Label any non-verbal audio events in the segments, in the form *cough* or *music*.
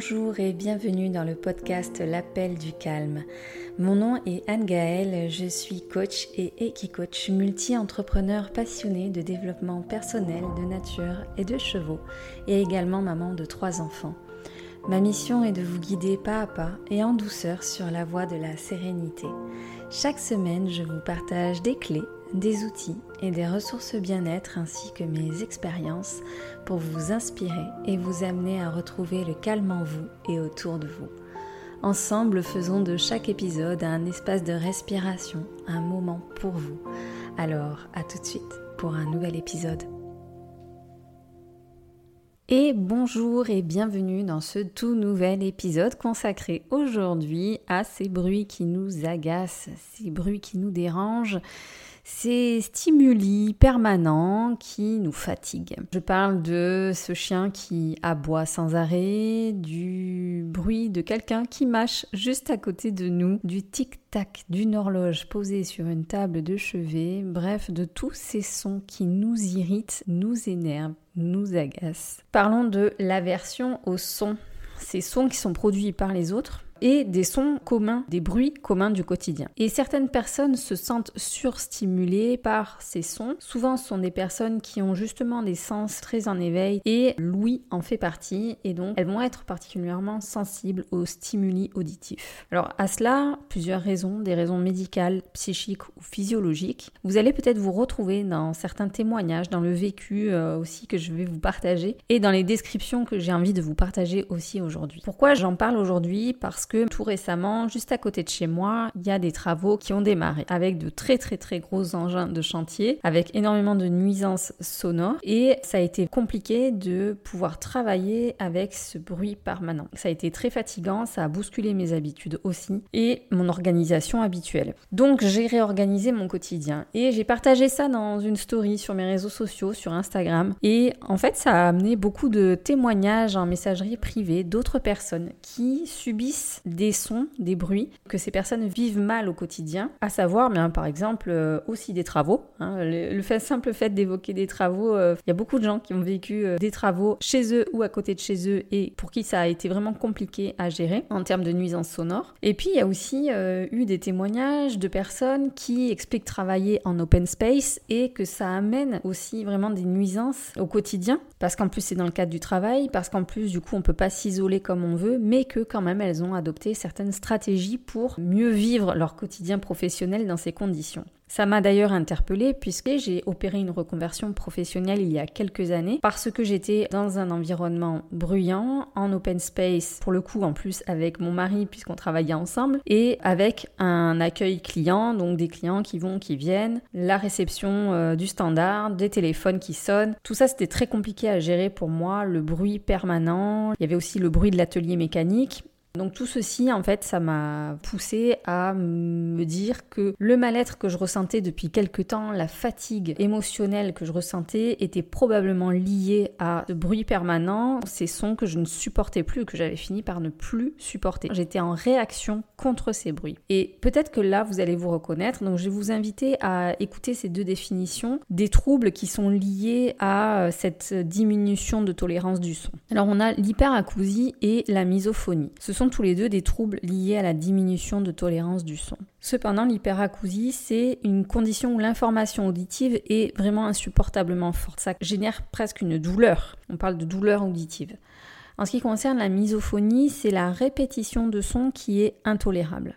Bonjour et bienvenue dans le podcast L'appel du calme. Mon nom est Anne Gaëlle, je suis coach et équi-coach multi-entrepreneur passionné de développement personnel, de nature et de chevaux et également maman de trois enfants. Ma mission est de vous guider pas à pas et en douceur sur la voie de la sérénité. Chaque semaine, je vous partage des clés des outils et des ressources bien-être ainsi que mes expériences pour vous inspirer et vous amener à retrouver le calme en vous et autour de vous. Ensemble, faisons de chaque épisode un espace de respiration, un moment pour vous. Alors, à tout de suite pour un nouvel épisode. Et bonjour et bienvenue dans ce tout nouvel épisode consacré aujourd'hui à ces bruits qui nous agacent, ces bruits qui nous dérangent, ces stimuli permanents qui nous fatiguent. Je parle de ce chien qui aboie sans arrêt, du bruit de quelqu'un qui mâche juste à côté de nous, du tic-tac d'une horloge posée sur une table de chevet, bref, de tous ces sons qui nous irritent, nous énervent, nous agacent. Parlons de l'aversion aux sons, ces sons qui sont produits par les autres et des sons communs, des bruits communs du quotidien. Et certaines personnes se sentent surstimulées par ces sons. Souvent, ce sont des personnes qui ont justement des sens très en éveil et l'ouïe en fait partie et donc elles vont être particulièrement sensibles aux stimuli auditifs. Alors à cela, plusieurs raisons, des raisons médicales, psychiques ou physiologiques. Vous allez peut-être vous retrouver dans certains témoignages, dans le vécu euh, aussi que je vais vous partager et dans les descriptions que j'ai envie de vous partager aussi aujourd'hui. Pourquoi j'en parle aujourd'hui? Parce que tout récemment, juste à côté de chez moi, il y a des travaux qui ont démarré avec de très très très gros engins de chantier, avec énormément de nuisances sonores et ça a été compliqué de pouvoir travailler avec ce bruit permanent. Ça a été très fatigant, ça a bousculé mes habitudes aussi et mon organisation habituelle. Donc j'ai réorganisé mon quotidien et j'ai partagé ça dans une story sur mes réseaux sociaux, sur Instagram et en fait ça a amené beaucoup de témoignages en messagerie privée d'autres personnes qui subissent des sons, des bruits que ces personnes vivent mal au quotidien, à savoir, bien, par exemple, euh, aussi des travaux. Hein. le, simple fait d'évoquer des travaux, euh, il y a beaucoup de gens qui ont vécu euh, des travaux chez eux ou à côté de chez eux et pour qui ça a été vraiment compliqué à gérer en termes de nuisances sonores. Et puis, il y a aussi eu des témoignages de personnes qui expliquent travailler en open space et que ça amène aussi vraiment des nuisances au quotidien parce qu'en plus c'est dans le cadre du travail, parce qu'en plus du coup on peut pas s'isoler comme on veut, mais que quand même elles ont adopté certaines stratégies pour mieux vivre leur quotidien professionnel dans ces conditions. Ça m'a d'ailleurs interpellée puisque j'ai opéré une reconversion professionnelle il y a quelques années parce que j'étais dans un environnement bruyant, en open space, pour le coup en plus avec mon mari puisqu'on travaillait ensemble, et avec un accueil client, donc des clients qui vont, qui viennent, la réception euh, du standard, des téléphones qui sonnent. Tout ça c'était très compliqué à gérer pour moi, le bruit permanent, il y avait aussi le bruit de l'atelier mécanique donc tout ceci, en fait, ça m'a poussé à me dire que le mal-être que je ressentais depuis quelque temps, la fatigue émotionnelle que je ressentais, était probablement liée à ce bruit permanent, ces sons que je ne supportais plus, que j'avais fini par ne plus supporter. J'étais en réaction contre ces bruits. Et peut-être que là, vous allez vous reconnaître. Donc je vais vous inviter à écouter ces deux définitions des troubles qui sont liés à cette diminution de tolérance du son. Alors on a l'hyperacousie et la misophonie. Sont tous les deux des troubles liés à la diminution de tolérance du son. Cependant, l'hyperacousie, c'est une condition où l'information auditive est vraiment insupportablement forte. Ça génère presque une douleur. On parle de douleur auditive. En ce qui concerne la misophonie, c'est la répétition de sons qui est intolérable.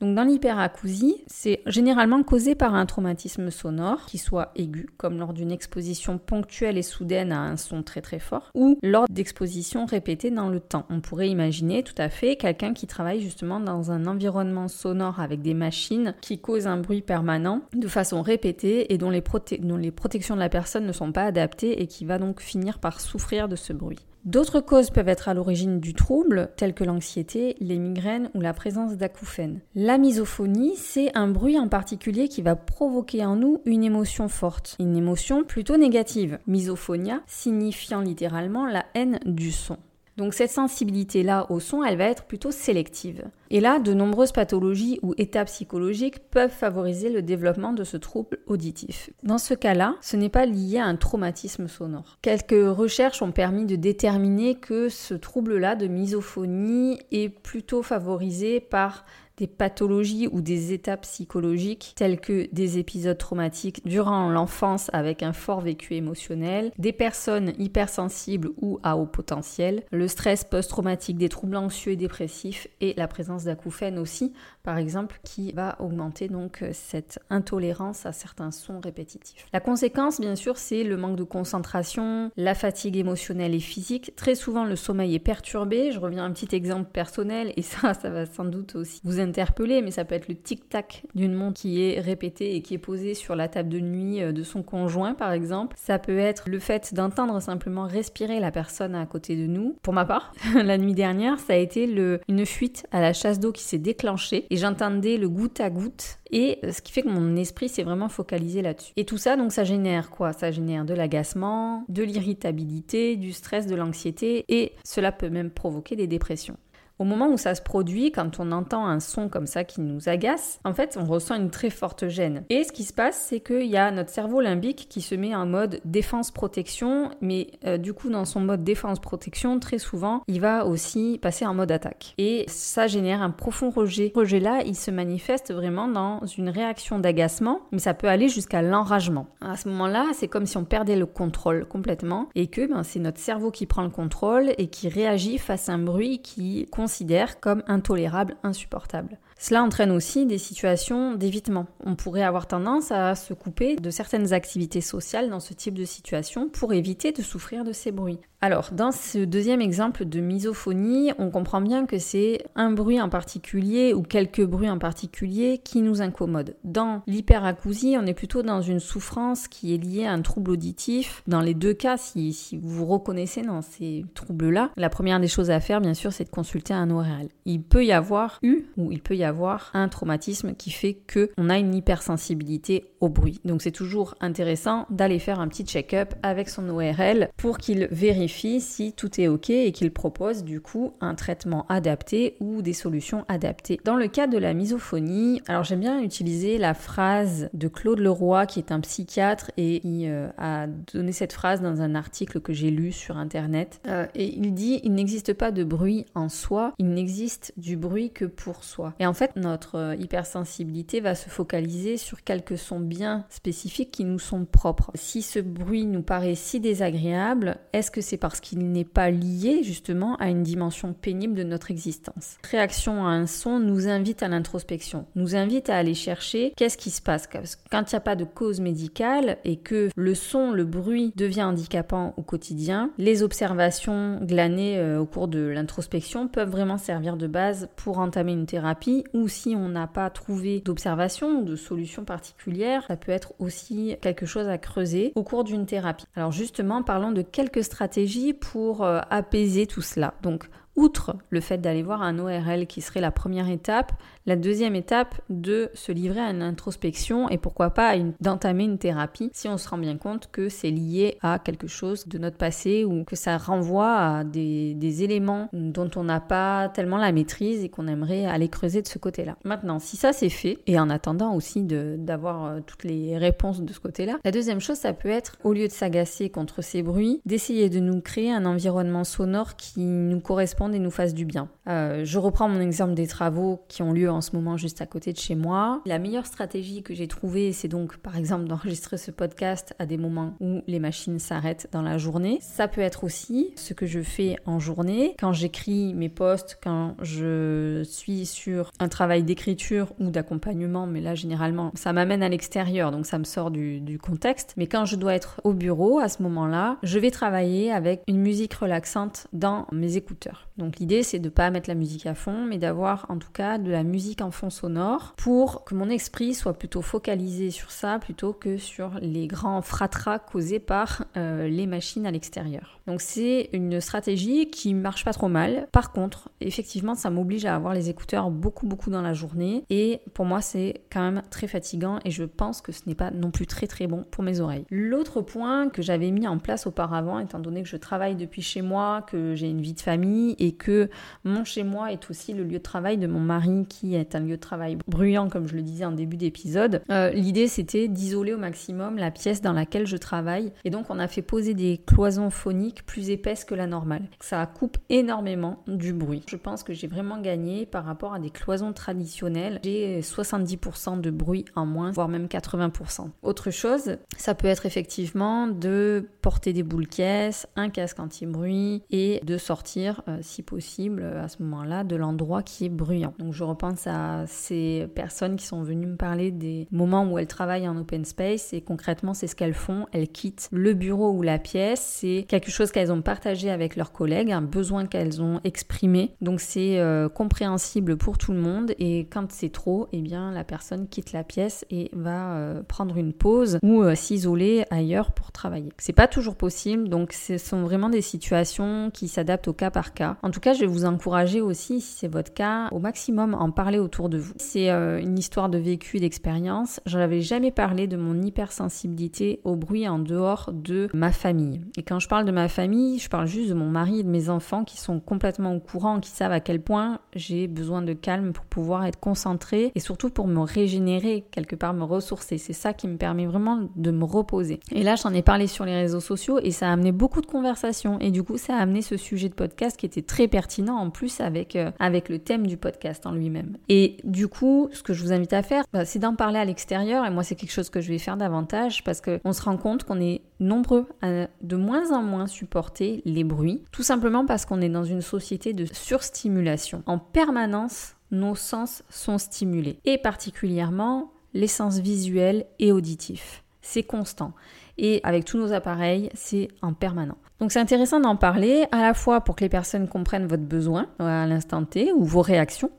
Donc dans l'hyperacousie, c'est généralement causé par un traumatisme sonore, qui soit aigu, comme lors d'une exposition ponctuelle et soudaine à un son très très fort, ou lors d'expositions répétées dans le temps. On pourrait imaginer tout à fait quelqu'un qui travaille justement dans un environnement sonore avec des machines qui causent un bruit permanent de façon répétée et dont les, dont les protections de la personne ne sont pas adaptées et qui va donc finir par souffrir de ce bruit. D'autres causes peuvent être à l'origine du trouble, telles que l'anxiété, les migraines ou la présence d'acouphènes. La misophonie, c'est un bruit en particulier qui va provoquer en nous une émotion forte, une émotion plutôt négative. Misophonia signifiant littéralement la haine du son. Donc cette sensibilité-là au son, elle va être plutôt sélective. Et là, de nombreuses pathologies ou états psychologiques peuvent favoriser le développement de ce trouble auditif. Dans ce cas-là, ce n'est pas lié à un traumatisme sonore. Quelques recherches ont permis de déterminer que ce trouble-là de misophonie est plutôt favorisé par des pathologies ou des états psychologiques tels que des épisodes traumatiques durant l'enfance avec un fort vécu émotionnel, des personnes hypersensibles ou à haut potentiel, le stress post-traumatique, des troubles anxieux et dépressifs et la présence d'acouphènes aussi, par exemple, qui va augmenter donc cette intolérance à certains sons répétitifs. La conséquence, bien sûr, c'est le manque de concentration, la fatigue émotionnelle et physique. Très souvent, le sommeil est perturbé. Je reviens à un petit exemple personnel et ça, ça va sans doute aussi vous interpeller, mais ça peut être le tic-tac d'une montre qui est répétée et qui est posée sur la table de nuit euh, de son conjoint, par exemple. Ça peut être le fait d'entendre simplement respirer la personne à côté de nous. Pour ma part, *laughs* la nuit dernière, ça a été une fuite à la chasse d'eau qui s'est déclenchée et j'entendais le goutte à goutte et euh, ce qui fait que mon esprit s'est vraiment focalisé là-dessus. Et tout ça, donc, ça génère quoi? Ça génère de l'agacement, de l'irritabilité, du stress, de l'anxiété, et cela peut même provoquer des dépressions. Au moment où ça se produit, quand on entend un son comme ça qui nous agace, en fait, on ressent une très forte gêne. Et ce qui se passe, c'est qu'il y a notre cerveau limbique qui se met en mode défense-protection, mais euh, du coup, dans son mode défense-protection, très souvent, il va aussi passer en mode attaque. Et ça génère un profond rejet. Ce rejet-là, il se manifeste vraiment dans une réaction d'agacement, mais ça peut aller jusqu'à l'enragement. À ce moment-là, c'est comme si on perdait le contrôle complètement et que ben, c'est notre cerveau qui prend le contrôle et qui réagit face à un bruit qui considère comme intolérable, insupportable. Cela entraîne aussi des situations d'évitement. On pourrait avoir tendance à se couper de certaines activités sociales dans ce type de situation pour éviter de souffrir de ces bruits. Alors, dans ce deuxième exemple de misophonie, on comprend bien que c'est un bruit en particulier ou quelques bruits en particulier qui nous incommodent. Dans l'hyperacousie, on est plutôt dans une souffrance qui est liée à un trouble auditif. Dans les deux cas, si, vous vous reconnaissez dans ces troubles-là, la première des choses à faire, bien sûr, c'est de consulter un ORL. Il peut y avoir eu ou il peut y avoir un traumatisme qui fait que on a une hypersensibilité au bruit. Donc c'est toujours intéressant d'aller faire un petit check-up avec son ORL pour qu'il vérifie si tout est OK et qu'il propose du coup un traitement adapté ou des solutions adaptées. Dans le cas de la misophonie, alors j'aime bien utiliser la phrase de Claude Leroy qui est un psychiatre et qui euh, a donné cette phrase dans un article que j'ai lu sur internet euh, et il dit il n'existe pas de bruit en soi, il n'existe du bruit que pour soi. Et en fait notre euh, hypersensibilité va se focaliser sur quelques sons bien spécifiques qui nous sont propres. Si ce bruit nous paraît si désagréable, est-ce que c'est parce qu'il n'est pas lié justement à une dimension pénible de notre existence. Réaction à un son nous invite à l'introspection, nous invite à aller chercher qu'est-ce qui se passe. Quand il n'y a pas de cause médicale et que le son, le bruit devient handicapant au quotidien, les observations glanées euh, au cours de l'introspection peuvent vraiment servir de base pour entamer une thérapie ou si on n'a pas trouvé d'observation ou de solution particulière, ça peut être aussi quelque chose à creuser au cours d'une thérapie. Alors justement, parlons de quelques stratégies pour euh, apaiser tout cela. Donc, outre le fait d'aller voir un ORL qui serait la première étape, la deuxième étape de se livrer à une introspection et pourquoi pas d'entamer une thérapie si on se rend bien compte que c'est lié à quelque chose de notre passé ou que ça renvoie à des, éléments dont on n'a pas tellement la maîtrise et qu'on aimerait aller creuser de ce côté-là. Maintenant, si ça c'est fait, et en attendant aussi d'avoir euh, toutes les réponses de ce côté-là, la deuxième chose, ça peut être, au lieu de s'agacer contre ces bruits, d'essayer de nous créer un environnement sonore qui nous corresponde et nous fasse du bien. Euh, je reprends mon exemple des travaux qui ont lieu en en ce moment juste à côté de chez moi. La meilleure stratégie que j'ai trouvée, c'est donc par exemple *laughs* d'enregistrer ce podcast à des moments où les machines s'arrêtent dans la journée. Ça peut être aussi ce que je fais en journée, quand j'écris mes posts, quand je suis sur un travail d'écriture ou d'accompagnement, mais là généralement ça m'amène à l'extérieur, donc ça me sort du, contexte. Mais quand je dois être au bureau, à ce moment-là, je vais travailler avec une musique relaxante dans mes écouteurs. Donc l'idée c'est de pas mettre la musique à fond, mais d'avoir en tout cas de la musique musique en fond sonore pour que mon esprit soit plutôt focalisé sur ça plutôt que sur les grands fratras causés par euh, les machines à l'extérieur. Donc c'est une stratégie qui marche pas trop mal. Par contre, effectivement, ça m'oblige à avoir les écouteurs beaucoup beaucoup dans la journée et pour moi c'est quand même très fatigant et je pense que ce n'est pas non plus très très bon pour mes oreilles. L'autre point que j'avais mis en place auparavant, étant donné que je travaille depuis chez moi, que j'ai une vie de famille et que mon chez moi est aussi le lieu de travail de mon mari qui est un lieu de travail bruyant comme je le disais en début d'épisode, euh, l'idée c'était d'isoler au maximum la pièce dans laquelle je travaille et donc on a fait poser des cloisons phoniques plus épaisse que la normale. Ça coupe énormément du bruit. Je pense que j'ai vraiment gagné par rapport à des cloisons traditionnelles. J'ai 70% de bruit en moins, voire même 80%. Autre chose, ça peut être effectivement de porter des boules caisses, un casque anti-bruit et de sortir, euh, si possible, à ce moment-là, de l'endroit qui est bruyant. Donc je repense à ces personnes qui sont venues me parler des moments où elles travaillent en open space et concrètement c'est ce qu'elles font. Elles quittent le bureau ou la pièce. C'est quelque chose qu'elles ont partagé avec leurs collègues, un besoin qu'elles ont exprimé. Donc c'est euh, compréhensible pour tout le monde et quand c'est trop, eh bien la personne quitte la pièce et va euh, prendre une pause ou euh, s'isoler ailleurs pour travailler. C'est pas toujours possible, donc ce sont vraiment des situations qui s'adaptent au cas par cas. En tout cas, je vais vous encourager aussi, si c'est votre cas, au maximum en parler autour de vous. C'est une histoire de vécu et d'expérience. J'en avais jamais parlé de mon hypersensibilité au bruit en dehors de ma famille. Et quand je parle de ma famille, je parle juste de mon mari et de mes enfants qui sont complètement au courant, qui savent à quel point j'ai besoin de calme pour pouvoir être concentrée et surtout pour me régénérer, quelque part me ressourcer. C'est ça qui me permet vraiment de me reposer. Et là, j'en ai parlé sur les réseaux sociaux et ça a amené beaucoup de conversations et du coup, ça a amené ce sujet de podcast qui était très pertinent en plus avec, euh, avec le thème du podcast en lui-même. Et du coup, ce que je vous invite à faire, bah, c'est d'en parler à l'extérieur et moi, c'est quelque chose que je vais faire davantage parce qu'on se rend compte qu'on est nombreux à de moins en moins supporter les bruits, tout simplement parce qu'on est dans une société de surstimulation. En permanence, nos sens sont stimulés, et particulièrement les sens visuels et auditifs. C'est constant. Et avec tous nos appareils, c'est en permanent. Donc c'est intéressant d'en parler à la fois pour que les personnes comprennent votre besoin à l'instant T ou vos réactions,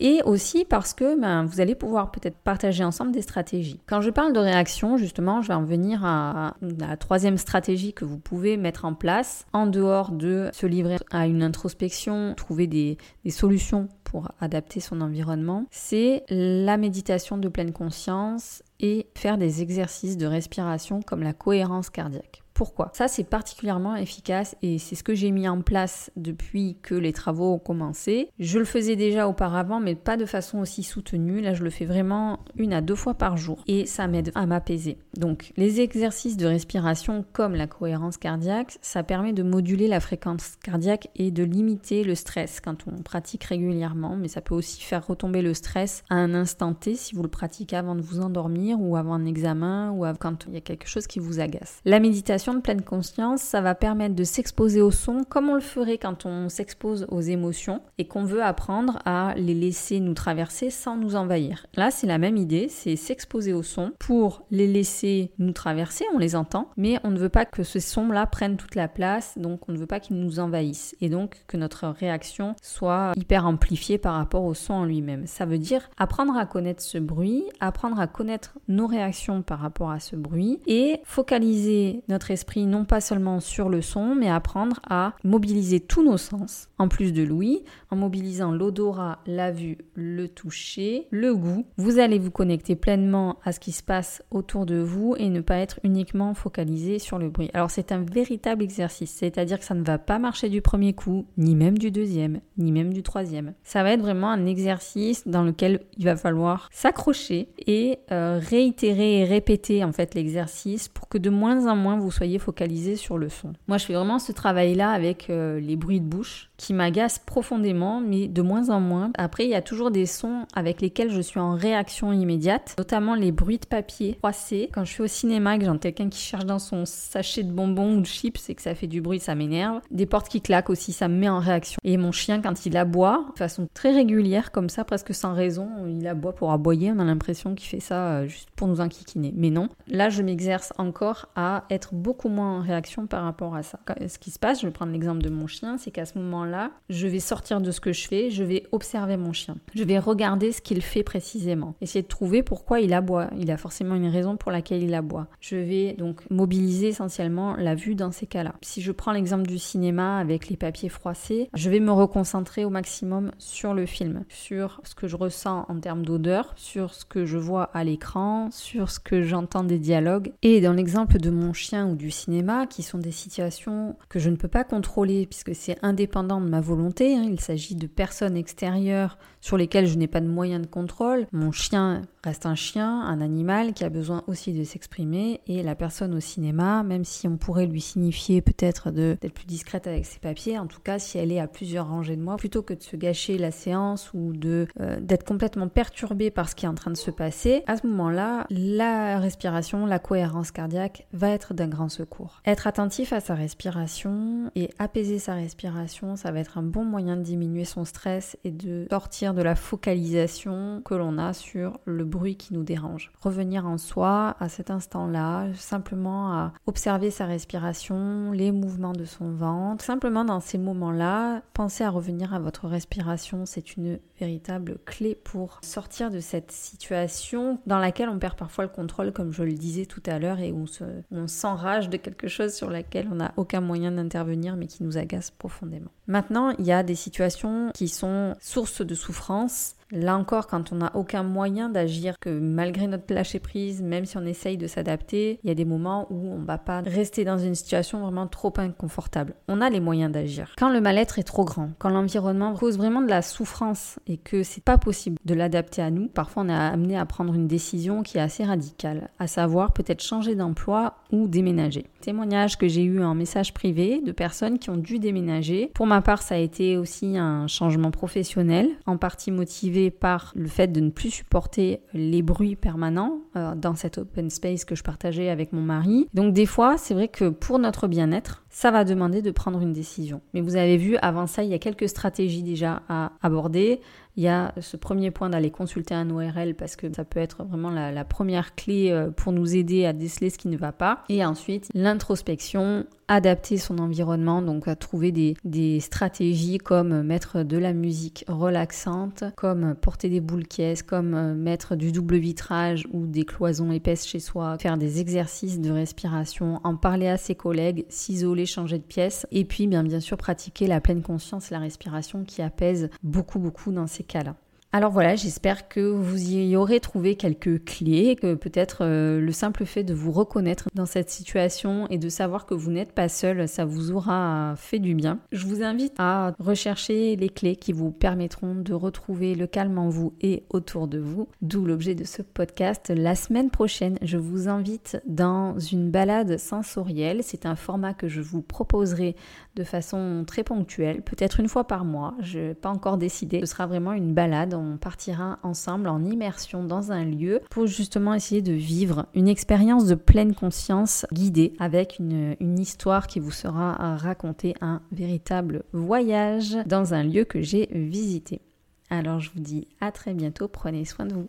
et aussi parce que ben, vous allez pouvoir peut-être partager ensemble des stratégies. Quand je parle de réaction, justement, je vais en venir à, la troisième stratégie que vous pouvez mettre en place en dehors de se livrer à une introspection, trouver des, des solutions pour adapter son environnement, c'est la méditation de pleine conscience et faire des exercices de respiration comme la cohérence cardiaque. Pourquoi Ça, c'est particulièrement efficace et c'est ce que j'ai mis en place depuis que les travaux ont commencé. Je le faisais déjà auparavant, mais pas de façon aussi soutenue. Là, je le fais vraiment une à deux fois par jour et ça m'aide à m'apaiser. Donc, les exercices de respiration comme la cohérence cardiaque, ça permet de moduler la fréquence cardiaque et de limiter le stress quand on pratique régulièrement, mais ça peut aussi faire retomber le stress à un instant T si vous le pratiquez avant de vous endormir ou avant un examen ou quand il y a quelque chose qui vous agace. La méditation de pleine conscience, ça va permettre de s'exposer au son comme on le ferait quand on s'expose aux émotions et qu'on veut apprendre à les laisser nous traverser sans nous envahir. Là, c'est la même idée, c'est s'exposer au son pour les laisser nous traverser, on les entend, mais on ne veut pas que ce son-là prenne toute la place, donc on ne veut pas qu'il nous envahisse et donc que notre réaction soit hyper amplifiée par rapport au son en lui-même. Ça veut dire apprendre à connaître ce bruit, apprendre à connaître nos réactions par rapport à ce bruit et focaliser notre esprit non pas seulement sur le son, mais apprendre à mobiliser tous nos sens, en plus de l'ouïe, mobilisant l'odorat, la vue, le toucher, le goût. Vous allez vous connecter pleinement à ce qui se passe autour de vous et ne pas être uniquement focalisé sur le bruit. Alors c'est un véritable exercice, c'est-à-dire que ça ne va pas marcher du premier coup, ni même du deuxième, ni même du troisième. Ça va être vraiment un exercice dans lequel il va falloir s'accrocher et euh, réitérer et répéter en fait l'exercice pour que de moins en moins vous soyez focalisé sur le son. Moi, je fais vraiment ce travail-là avec euh, les bruits de bouche qui m'agacent profondément, mais de moins en moins. Après, il y a toujours des sons avec lesquels je suis en réaction immédiate, notamment les bruits de papier froissé. Quand je suis au cinéma, que j'ai quelqu'un qui cherche dans son sachet de bonbons ou de chips et que ça fait du bruit, ça m'énerve. Des portes qui claquent aussi, ça me met en réaction. Et mon chien, quand il aboie, de façon très régulière, comme ça, presque sans raison, il aboie pour aboyer. On a l'impression qu'il fait ça euh, juste pour nous enquiquiner. Mais non. Là, je m'exerce encore à être beaucoup moins en réaction par rapport à ça. Ce qui se passe, je vais prendre l'exemple de mon chien, c'est qu'à ce moment-là, je vais sortir de ce que je fais, je vais observer mon chien. Je vais regarder ce qu'il fait précisément. Essayer de trouver pourquoi il aboie. Il a forcément une raison pour laquelle il aboie. Je vais donc mobiliser essentiellement la vue dans ces cas-là. Si je prends l'exemple du cinéma avec les papiers froissés, je vais me reconcentrer au maximum sur le film, sur ce que je ressens en termes d'odeur, sur ce que je vois à l'écran, sur ce que j'entends des dialogues. Et dans l'exemple de mon chien ou du cinéma, qui sont des situations que je ne peux pas contrôler puisque c'est indépendant de ma volonté, hein, il s'agit de personnes extérieures sur lesquelles je n'ai pas de moyens de contrôle. Mon chien reste un chien, un animal qui a besoin aussi de s'exprimer et la personne au cinéma, même si on pourrait lui signifier peut-être d'être plus discrète avec ses papiers, en tout cas si elle est à plusieurs rangées de moi, plutôt que de se gâcher la séance ou de euh, d'être complètement perturbée par ce qui est en train de se passer, à ce moment-là, la respiration, la cohérence cardiaque va être d'un grand secours. Être attentif à sa respiration et apaiser sa respiration, ça va être un bon moyen de diminuer son stress et de sortir de la focalisation que l'on a sur le bruit qui nous dérange. Revenir en soi à cet instant-là, simplement à observer sa respiration, les mouvements de son ventre. Simplement dans ces moments-là, pensez à revenir à votre respiration. C'est une véritable clé pour sortir de cette situation dans laquelle on perd parfois le contrôle, comme je le disais tout à l'heure, et où on s'enrage de quelque chose sur laquelle on n'a aucun moyen d'intervenir, mais qui nous agace profondément. Maintenant, il y a des situations qui sont source de souffrance Là encore, quand on n'a aucun moyen d'agir, que malgré notre lâcher prise, même si on essaye de s'adapter, il y a des moments où on ne va pas rester dans une situation vraiment trop inconfortable. On a les moyens d'agir. Quand le mal-être est trop grand, quand l'environnement cause vraiment de la souffrance et que c'est pas possible de l'adapter à nous, parfois on est amené à prendre une décision qui est assez radicale, à savoir peut-être changer d'emploi ou déménager. Témoignage que j'ai eu en message privé de personnes qui ont dû déménager. Pour ma part, ça a été aussi un changement professionnel, en partie motivé par le fait de ne plus supporter les bruits permanents euh, dans cet open space que je partageais avec mon mari. Donc des fois, c'est vrai que pour notre bien-être, ça va demander de prendre une décision. Mais vous avez vu, avant ça, il y a quelques stratégies déjà à aborder. Il y a ce premier point d'aller consulter un ORL parce que ça peut être vraiment la, première clé euh, pour nous aider à déceler ce qui ne va pas. Et ensuite, l'introspection, adapter son environnement, donc trouver des, des, stratégies comme mettre de la musique relaxante, comme porter des boules caisses, comme euh, mettre du double vitrage ou des cloisons épaisses chez soi, faire des exercices de respiration, en parler à ses collègues, s'isoler, changer de pièce, et puis bien, bien sûr pratiquer la pleine conscience la respiration qui apaise beaucoup beaucoup dans ces cas-là. Alors voilà, j'espère que vous y aurez trouvé quelques clés, que peut-être euh, le simple fait de vous reconnaître dans cette situation et de savoir que vous n'êtes pas seul, ça vous aura fait du bien. Je vous invite à rechercher les clés qui vous permettront de retrouver le calme en vous et autour de vous, d'où l'objet de ce podcast. La semaine prochaine, je vous invite dans une balade sensorielle. C'est un format que je vous proposerai de façon très ponctuelle, peut-être une fois par mois. Je n'ai pas encore décidé. Ce sera vraiment une balade on partira ensemble en immersion dans un lieu pour justement essayer de vivre une expérience de pleine conscience guidée avec une, une histoire qui vous sera racontée, un véritable voyage dans un lieu que j'ai visité. Alors je vous dis à très bientôt, prenez soin de vous.